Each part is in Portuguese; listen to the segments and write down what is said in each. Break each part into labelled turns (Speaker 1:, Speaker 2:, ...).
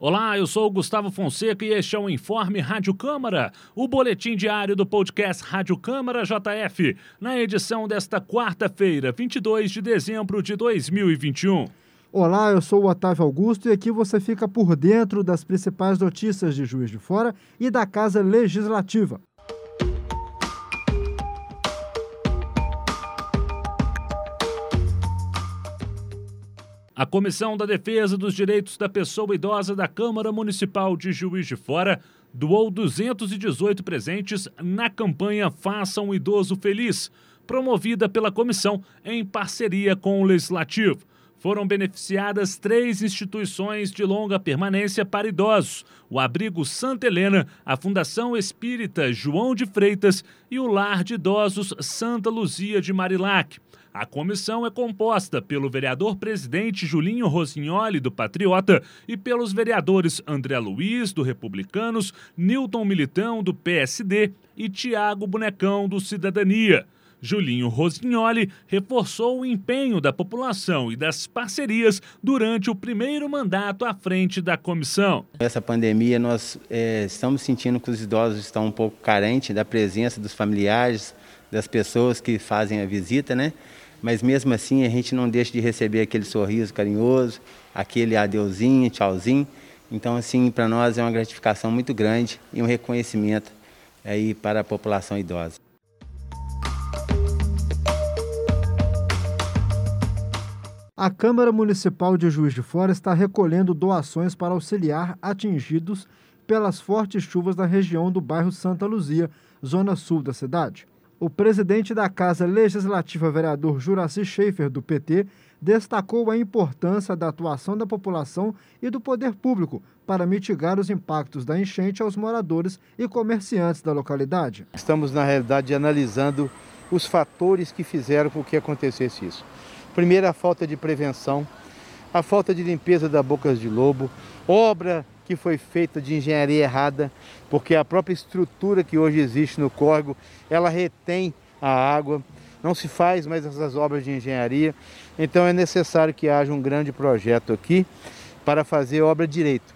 Speaker 1: Olá, eu sou o Gustavo Fonseca e este é o Informe Rádio Câmara, o boletim diário do podcast Rádio Câmara JF, na edição desta quarta-feira, 22 de dezembro de 2021.
Speaker 2: Olá, eu sou o Otávio Augusto e aqui você fica por dentro das principais notícias de Juiz de Fora e da Casa Legislativa.
Speaker 1: A Comissão da Defesa dos Direitos da Pessoa Idosa da Câmara Municipal de Juiz de Fora doou 218 presentes na campanha Faça um Idoso Feliz, promovida pela comissão em parceria com o Legislativo. Foram beneficiadas três instituições de longa permanência para idosos: o Abrigo Santa Helena, a Fundação Espírita João de Freitas e o Lar de Idosos Santa Luzia de Marilac. A comissão é composta pelo vereador presidente Julinho Rosignoli, do Patriota, e pelos vereadores André Luiz, do Republicanos, Newton Militão, do PSD e Tiago Bonecão, do Cidadania. Julinho Rosignoli reforçou o empenho da população e das parcerias durante o primeiro mandato à frente da comissão.
Speaker 3: Essa pandemia, nós é, estamos sentindo que os idosos estão um pouco carentes da presença dos familiares, das pessoas que fazem a visita, né? Mas mesmo assim a gente não deixa de receber aquele sorriso carinhoso, aquele adeuzinho, tchauzinho. Então assim, para nós é uma gratificação muito grande e um reconhecimento aí para a população idosa.
Speaker 2: A Câmara Municipal de Juiz de Fora está recolhendo doações para auxiliar atingidos pelas fortes chuvas na região do bairro Santa Luzia, zona sul da cidade. O presidente da Casa Legislativa, vereador Juraci Schaefer, do PT, destacou a importância da atuação da população e do poder público para mitigar os impactos da enchente aos moradores e comerciantes da localidade.
Speaker 4: Estamos, na realidade, analisando os fatores que fizeram com que acontecesse isso. Primeiro, a falta de prevenção, a falta de limpeza da bocas de lobo, obra que foi feita de engenharia errada, porque a própria estrutura que hoje existe no córrego, ela retém a água, não se faz mais essas obras de engenharia, então é necessário que haja um grande projeto aqui para fazer obra direito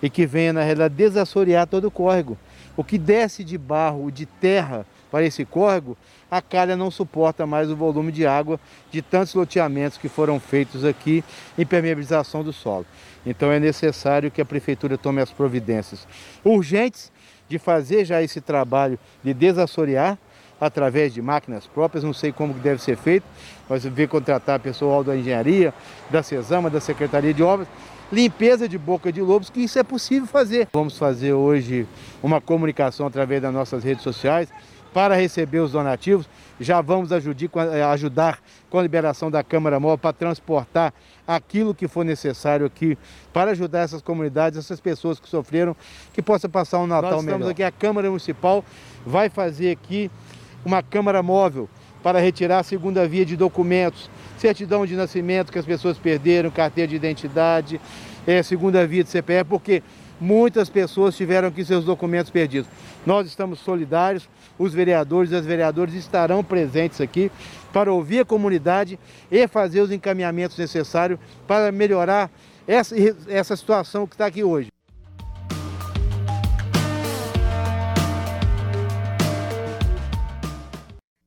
Speaker 4: e que venha na realidade desassorear todo o córrego. O que desce de barro, de terra para esse córrego, a calha não suporta mais o volume de água de tantos loteamentos que foram feitos aqui em permeabilização do solo. Então é necessário que a prefeitura tome as providências urgentes de fazer já esse trabalho de desassorear através de máquinas próprias, não sei como deve ser feito, mas ver contratar pessoal da engenharia, da CESAMA, da Secretaria de Obras, limpeza de boca de lobos, que isso é possível fazer. Vamos fazer hoje uma comunicação através das nossas redes sociais, para receber os donativos. Já vamos eh, ajudar com a liberação da Câmara Móvel para transportar aquilo que for necessário aqui para ajudar essas comunidades, essas pessoas que sofreram, que possa passar um Natal Nós melhor. estamos aqui, a Câmara Municipal vai fazer aqui uma Câmara Móvel para retirar a segunda via de documentos, certidão de nascimento que as pessoas perderam, carteira de identidade, é, segunda via de CPF, porque muitas pessoas tiveram aqui seus documentos perdidos. Nós estamos solidários, os vereadores e as vereadoras estarão presentes aqui para ouvir a comunidade e fazer os encaminhamentos necessários para melhorar essa, essa situação que está aqui hoje.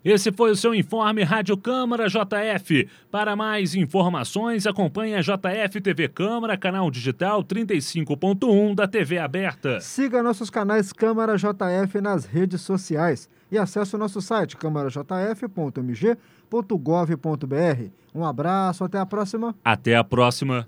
Speaker 1: Esse foi o seu informe Rádio Câmara JF. Para mais informações, acompanhe a JF TV Câmara, canal digital 35.1 da TV aberta.
Speaker 2: Siga nossos canais Câmara JF nas redes sociais e acesse o nosso site câmarajf.mg.gov.br. Um abraço, até a próxima.
Speaker 1: Até a próxima.